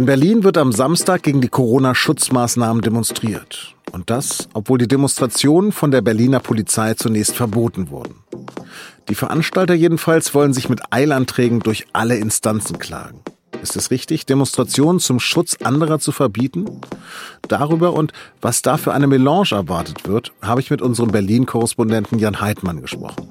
In Berlin wird am Samstag gegen die Corona-Schutzmaßnahmen demonstriert. Und das, obwohl die Demonstrationen von der Berliner Polizei zunächst verboten wurden. Die Veranstalter jedenfalls wollen sich mit Eilanträgen durch alle Instanzen klagen. Ist es richtig, Demonstrationen zum Schutz anderer zu verbieten? Darüber und was da für eine Melange erwartet wird, habe ich mit unserem Berlin-Korrespondenten Jan Heidmann gesprochen.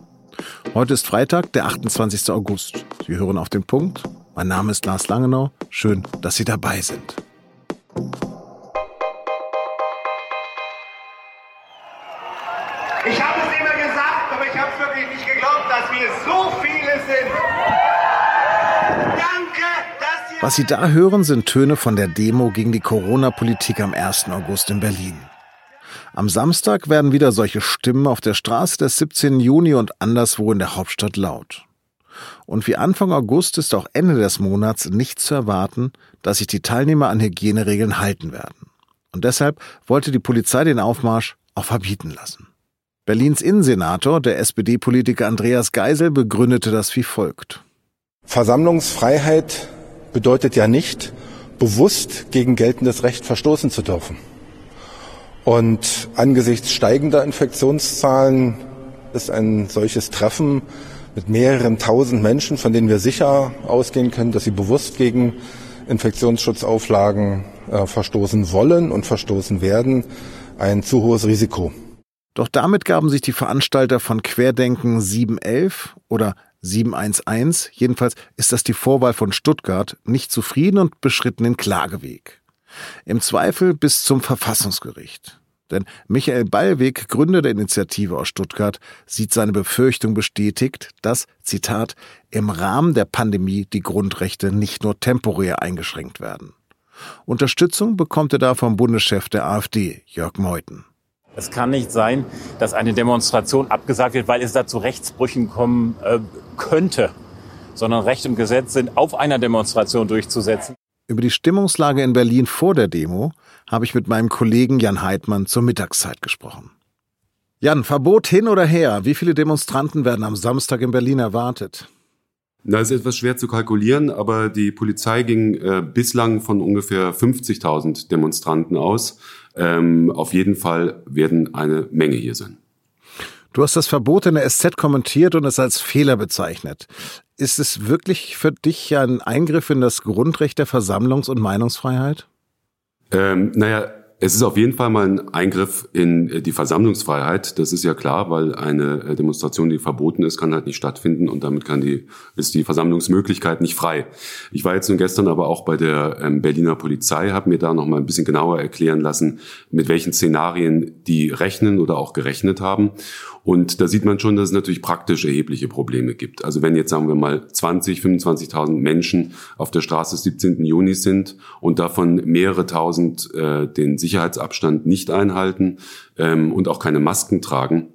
Heute ist Freitag, der 28. August. Sie hören auf den Punkt. Mein Name ist Lars Langenau. Schön, dass Sie dabei sind. Ich habe es immer gesagt, aber ich habe es wirklich nicht geglaubt, dass wir so viele sind. Danke, dass ihr... Was Sie da hören, sind Töne von der Demo gegen die Corona-Politik am 1. August in Berlin. Am Samstag werden wieder solche Stimmen auf der Straße des 17. Juni und anderswo in der Hauptstadt laut. Und wie Anfang August ist auch Ende des Monats nicht zu erwarten, dass sich die Teilnehmer an Hygieneregeln halten werden. Und deshalb wollte die Polizei den Aufmarsch auch verbieten lassen. Berlins Innensenator, der SPD-Politiker Andreas Geisel, begründete das wie folgt. Versammlungsfreiheit bedeutet ja nicht, bewusst gegen geltendes Recht verstoßen zu dürfen. Und angesichts steigender Infektionszahlen ist ein solches Treffen mit mehreren tausend Menschen, von denen wir sicher ausgehen können, dass sie bewusst gegen Infektionsschutzauflagen äh, verstoßen wollen und verstoßen werden, ein zu hohes Risiko. Doch damit gaben sich die Veranstalter von Querdenken 711 oder 711, jedenfalls ist das die Vorwahl von Stuttgart, nicht zufrieden und beschritten den Klageweg. Im Zweifel bis zum Verfassungsgericht. Denn Michael Ballweg, Gründer der Initiative aus Stuttgart, sieht seine Befürchtung bestätigt, dass, Zitat, im Rahmen der Pandemie die Grundrechte nicht nur temporär eingeschränkt werden. Unterstützung bekommt er da vom Bundeschef der AfD, Jörg Meuthen. Es kann nicht sein, dass eine Demonstration abgesagt wird, weil es da zu Rechtsbrüchen kommen äh, könnte, sondern Recht und Gesetz sind auf einer Demonstration durchzusetzen. Über die Stimmungslage in Berlin vor der Demo habe ich mit meinem Kollegen Jan Heidmann zur Mittagszeit gesprochen. Jan, Verbot hin oder her? Wie viele Demonstranten werden am Samstag in Berlin erwartet? Na, ist etwas schwer zu kalkulieren, aber die Polizei ging äh, bislang von ungefähr 50.000 Demonstranten aus. Ähm, auf jeden Fall werden eine Menge hier sein. Du hast das Verbot in der SZ kommentiert und es als Fehler bezeichnet. Ist es wirklich für dich ein Eingriff in das Grundrecht der Versammlungs- und Meinungsfreiheit? Ähm, naja, es ist auf jeden Fall mal ein Eingriff in äh, die Versammlungsfreiheit. Das ist ja klar, weil eine äh, Demonstration, die verboten ist, kann halt nicht stattfinden und damit kann die, ist die Versammlungsmöglichkeit nicht frei. Ich war jetzt nun gestern aber auch bei der ähm, Berliner Polizei, habe mir da noch mal ein bisschen genauer erklären lassen, mit welchen Szenarien die rechnen oder auch gerechnet haben. Und da sieht man schon, dass es natürlich praktisch erhebliche Probleme gibt. Also wenn jetzt sagen wir mal 20, 25.000 Menschen auf der Straße des 17. Juni sind und davon mehrere tausend äh, den Sicherheitsabstand nicht einhalten ähm, und auch keine Masken tragen,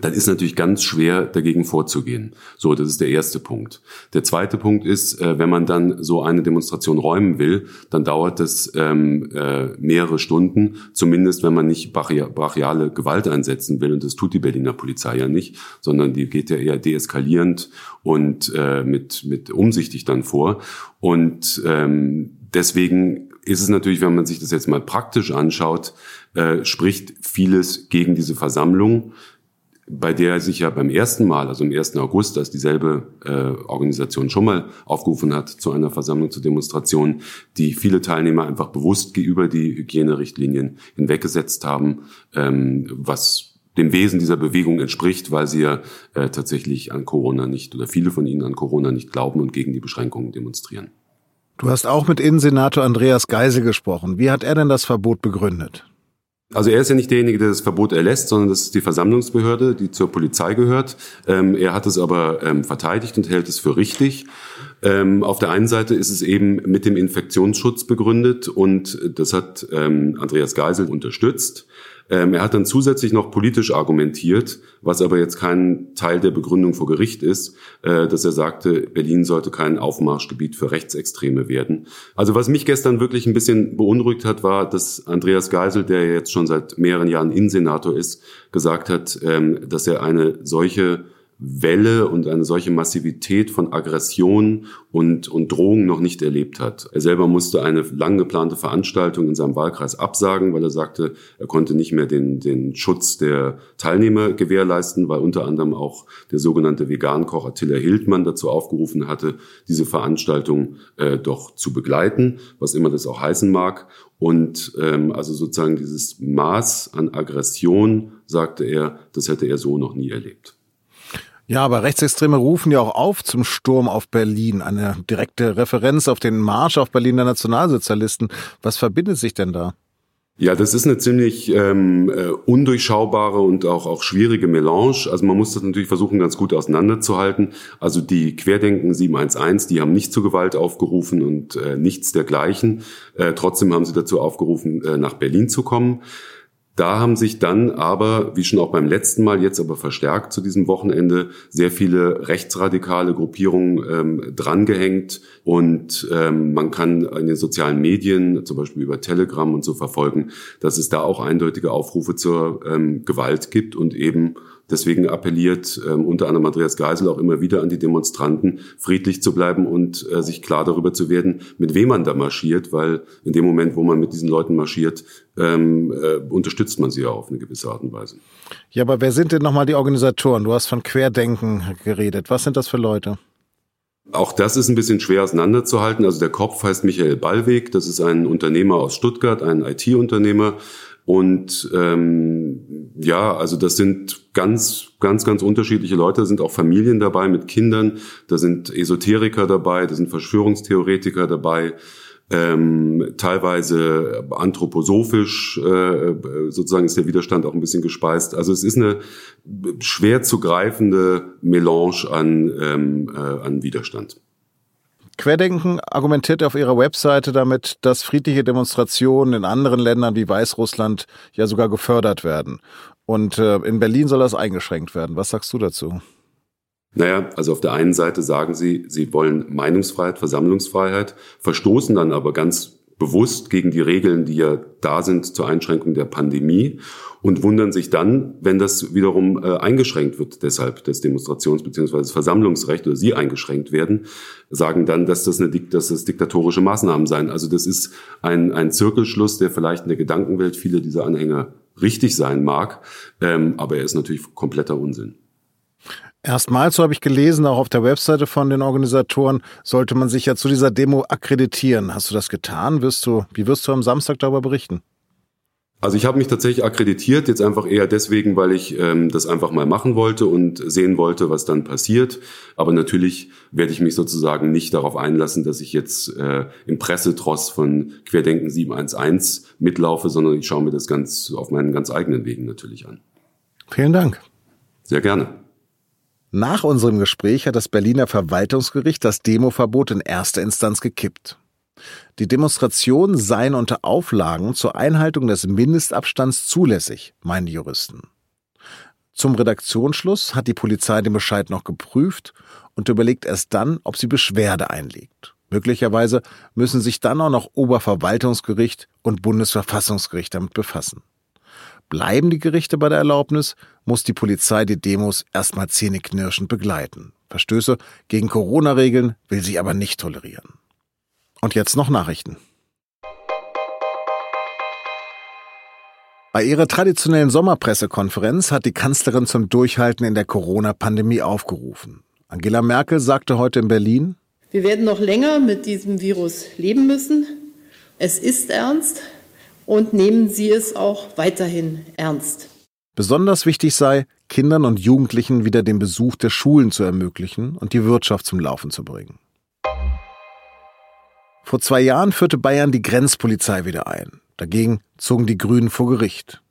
dann ist natürlich ganz schwer dagegen vorzugehen. So, das ist der erste Punkt. Der zweite Punkt ist, äh, wenn man dann so eine Demonstration räumen will, dann dauert das ähm, äh, mehrere Stunden, zumindest wenn man nicht brachiale Gewalt einsetzen will. Und das tut die Berliner Polizei ja nicht, sondern die geht ja eher deeskalierend und äh, mit, mit umsichtig dann vor. Und ähm, deswegen ist es natürlich, wenn man sich das jetzt mal praktisch anschaut, äh, spricht vieles gegen diese Versammlung bei der sich ja beim ersten Mal, also im 1. August, als dieselbe äh, Organisation schon mal aufgerufen hat zu einer Versammlung, zu Demonstrationen, die viele Teilnehmer einfach bewusst über die Hygienerichtlinien hinweggesetzt haben, ähm, was dem Wesen dieser Bewegung entspricht, weil sie ja äh, tatsächlich an Corona nicht oder viele von ihnen an Corona nicht glauben und gegen die Beschränkungen demonstrieren. Du hast auch mit Innensenator Andreas Geisel gesprochen. Wie hat er denn das Verbot begründet? Also er ist ja nicht derjenige, der das Verbot erlässt, sondern das ist die Versammlungsbehörde, die zur Polizei gehört. Ähm, er hat es aber ähm, verteidigt und hält es für richtig. Ähm, auf der einen Seite ist es eben mit dem Infektionsschutz begründet und das hat ähm, Andreas Geisel unterstützt. Ähm, er hat dann zusätzlich noch politisch argumentiert, was aber jetzt kein Teil der Begründung vor Gericht ist, äh, dass er sagte, Berlin sollte kein Aufmarschgebiet für Rechtsextreme werden. Also was mich gestern wirklich ein bisschen beunruhigt hat, war, dass Andreas Geisel, der jetzt schon seit mehreren Jahren Innensenator ist, gesagt hat, ähm, dass er eine solche Welle und eine solche Massivität von Aggression und, und Drohungen noch nicht erlebt hat. Er selber musste eine lang geplante Veranstaltung in seinem Wahlkreis absagen, weil er sagte, er konnte nicht mehr den, den Schutz der Teilnehmer gewährleisten, weil unter anderem auch der sogenannte Vegankoch Attila Hildmann dazu aufgerufen hatte, diese Veranstaltung äh, doch zu begleiten, was immer das auch heißen mag. Und ähm, also sozusagen dieses Maß an Aggression, sagte er, das hätte er so noch nie erlebt. Ja, aber Rechtsextreme rufen ja auch auf zum Sturm auf Berlin. Eine direkte Referenz auf den Marsch auf Berlin der Nationalsozialisten. Was verbindet sich denn da? Ja, das ist eine ziemlich ähm, äh, undurchschaubare und auch, auch schwierige Melange. Also man muss das natürlich versuchen, ganz gut auseinanderzuhalten. Also die Querdenken 711, die haben nicht zu Gewalt aufgerufen und äh, nichts dergleichen. Äh, trotzdem haben sie dazu aufgerufen, äh, nach Berlin zu kommen. Da haben sich dann aber, wie schon auch beim letzten Mal, jetzt aber verstärkt zu diesem Wochenende, sehr viele rechtsradikale Gruppierungen ähm, drangehängt. Und ähm, man kann in den sozialen Medien, zum Beispiel über Telegram und so verfolgen, dass es da auch eindeutige Aufrufe zur ähm, Gewalt gibt und eben Deswegen appelliert ähm, unter anderem Andreas Geisel auch immer wieder an die Demonstranten, friedlich zu bleiben und äh, sich klar darüber zu werden, mit wem man da marschiert, weil in dem Moment, wo man mit diesen Leuten marschiert, ähm, äh, unterstützt man sie ja auf eine gewisse Art und Weise. Ja, aber wer sind denn nochmal die Organisatoren? Du hast von Querdenken geredet. Was sind das für Leute? Auch das ist ein bisschen schwer auseinanderzuhalten. Also der Kopf heißt Michael Ballweg. Das ist ein Unternehmer aus Stuttgart, ein IT-Unternehmer. Und ähm, ja, also das sind ganz, ganz, ganz unterschiedliche Leute. Da sind auch Familien dabei mit Kindern. Da sind Esoteriker dabei. Da sind Verschwörungstheoretiker dabei. Ähm, teilweise anthroposophisch äh, sozusagen ist der Widerstand auch ein bisschen gespeist. Also es ist eine schwer zu greifende Melange an, ähm, äh, an Widerstand. Querdenken argumentiert auf ihrer Webseite damit, dass friedliche Demonstrationen in anderen Ländern wie Weißrussland ja sogar gefördert werden. Und äh, in Berlin soll das eingeschränkt werden. Was sagst du dazu? Naja, also auf der einen Seite sagen sie, sie wollen Meinungsfreiheit, Versammlungsfreiheit, verstoßen dann aber ganz bewusst gegen die Regeln, die ja da sind zur Einschränkung der Pandemie und wundern sich dann, wenn das wiederum äh, eingeschränkt wird, deshalb das Demonstrations- bzw. Versammlungsrecht oder sie eingeschränkt werden, sagen dann, dass das, eine, dass das diktatorische Maßnahmen seien. Also das ist ein, ein Zirkelschluss, der vielleicht in der Gedankenwelt vieler dieser Anhänger richtig sein mag, ähm, aber er ist natürlich kompletter Unsinn. Erstmals, so habe ich gelesen, auch auf der Webseite von den Organisatoren, sollte man sich ja zu dieser Demo akkreditieren. Hast du das getan? Wirst du, wie wirst du am Samstag darüber berichten? Also ich habe mich tatsächlich akkreditiert, jetzt einfach eher deswegen, weil ich ähm, das einfach mal machen wollte und sehen wollte, was dann passiert. Aber natürlich werde ich mich sozusagen nicht darauf einlassen, dass ich jetzt äh, im Pressetross von Querdenken 711 mitlaufe, sondern ich schaue mir das ganz auf meinen ganz eigenen Wegen natürlich an. Vielen Dank. Sehr gerne. Nach unserem Gespräch hat das Berliner Verwaltungsgericht das Demoverbot in erster Instanz gekippt. Die Demonstrationen seien unter Auflagen zur Einhaltung des Mindestabstands zulässig, meinen die Juristen. Zum Redaktionsschluss hat die Polizei den Bescheid noch geprüft und überlegt erst dann, ob sie Beschwerde einlegt. Möglicherweise müssen sich dann auch noch Oberverwaltungsgericht und Bundesverfassungsgericht damit befassen. Bleiben die Gerichte bei der Erlaubnis, muss die Polizei die Demos erstmal zähneknirschend begleiten. Verstöße gegen Corona-Regeln will sie aber nicht tolerieren. Und jetzt noch Nachrichten. Bei ihrer traditionellen Sommerpressekonferenz hat die Kanzlerin zum Durchhalten in der Corona-Pandemie aufgerufen. Angela Merkel sagte heute in Berlin, wir werden noch länger mit diesem Virus leben müssen. Es ist ernst und nehmen Sie es auch weiterhin ernst. Besonders wichtig sei, Kindern und Jugendlichen wieder den Besuch der Schulen zu ermöglichen und die Wirtschaft zum Laufen zu bringen. Vor zwei Jahren führte Bayern die Grenzpolizei wieder ein. Dagegen zogen die Grünen vor Gericht.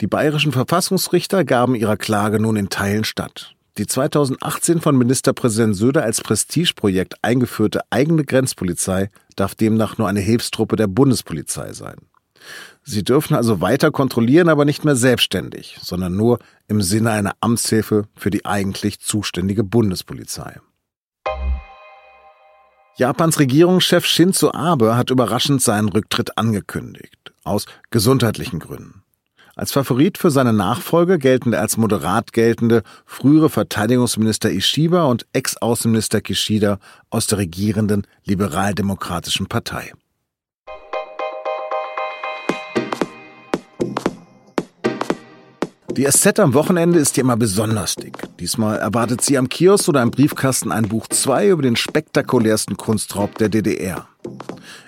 Die bayerischen Verfassungsrichter gaben ihrer Klage nun in Teilen statt. Die 2018 von Ministerpräsident Söder als Prestigeprojekt eingeführte eigene Grenzpolizei darf demnach nur eine Hilfstruppe der Bundespolizei sein. Sie dürfen also weiter kontrollieren, aber nicht mehr selbstständig, sondern nur im Sinne einer Amtshilfe für die eigentlich zuständige Bundespolizei. Japans Regierungschef Shinzo Abe hat überraschend seinen Rücktritt angekündigt, aus gesundheitlichen Gründen. Als Favorit für seine Nachfolge gelten der als moderat geltende frühere Verteidigungsminister Ishiba und Ex-Außenminister Kishida aus der regierenden liberaldemokratischen Partei. Die SZ am Wochenende ist ja immer besonders dick. Diesmal erwartet sie am Kiosk oder im Briefkasten ein Buch 2 über den spektakulärsten Kunstraub der DDR.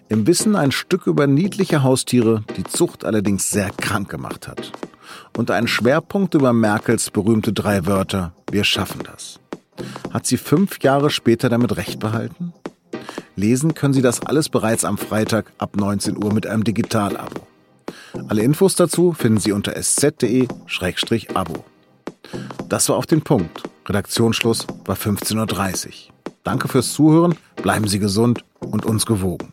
Im Wissen ein Stück über niedliche Haustiere, die Zucht allerdings sehr krank gemacht hat. Und ein Schwerpunkt über Merkels berühmte drei Wörter, wir schaffen das. Hat sie fünf Jahre später damit recht behalten? Lesen können Sie das alles bereits am Freitag ab 19 Uhr mit einem Digital-Abo. Alle Infos dazu finden Sie unter sz.de-abo. Das war auf den Punkt. Redaktionsschluss war 15.30 Uhr. Danke fürs Zuhören, bleiben Sie gesund und uns gewogen.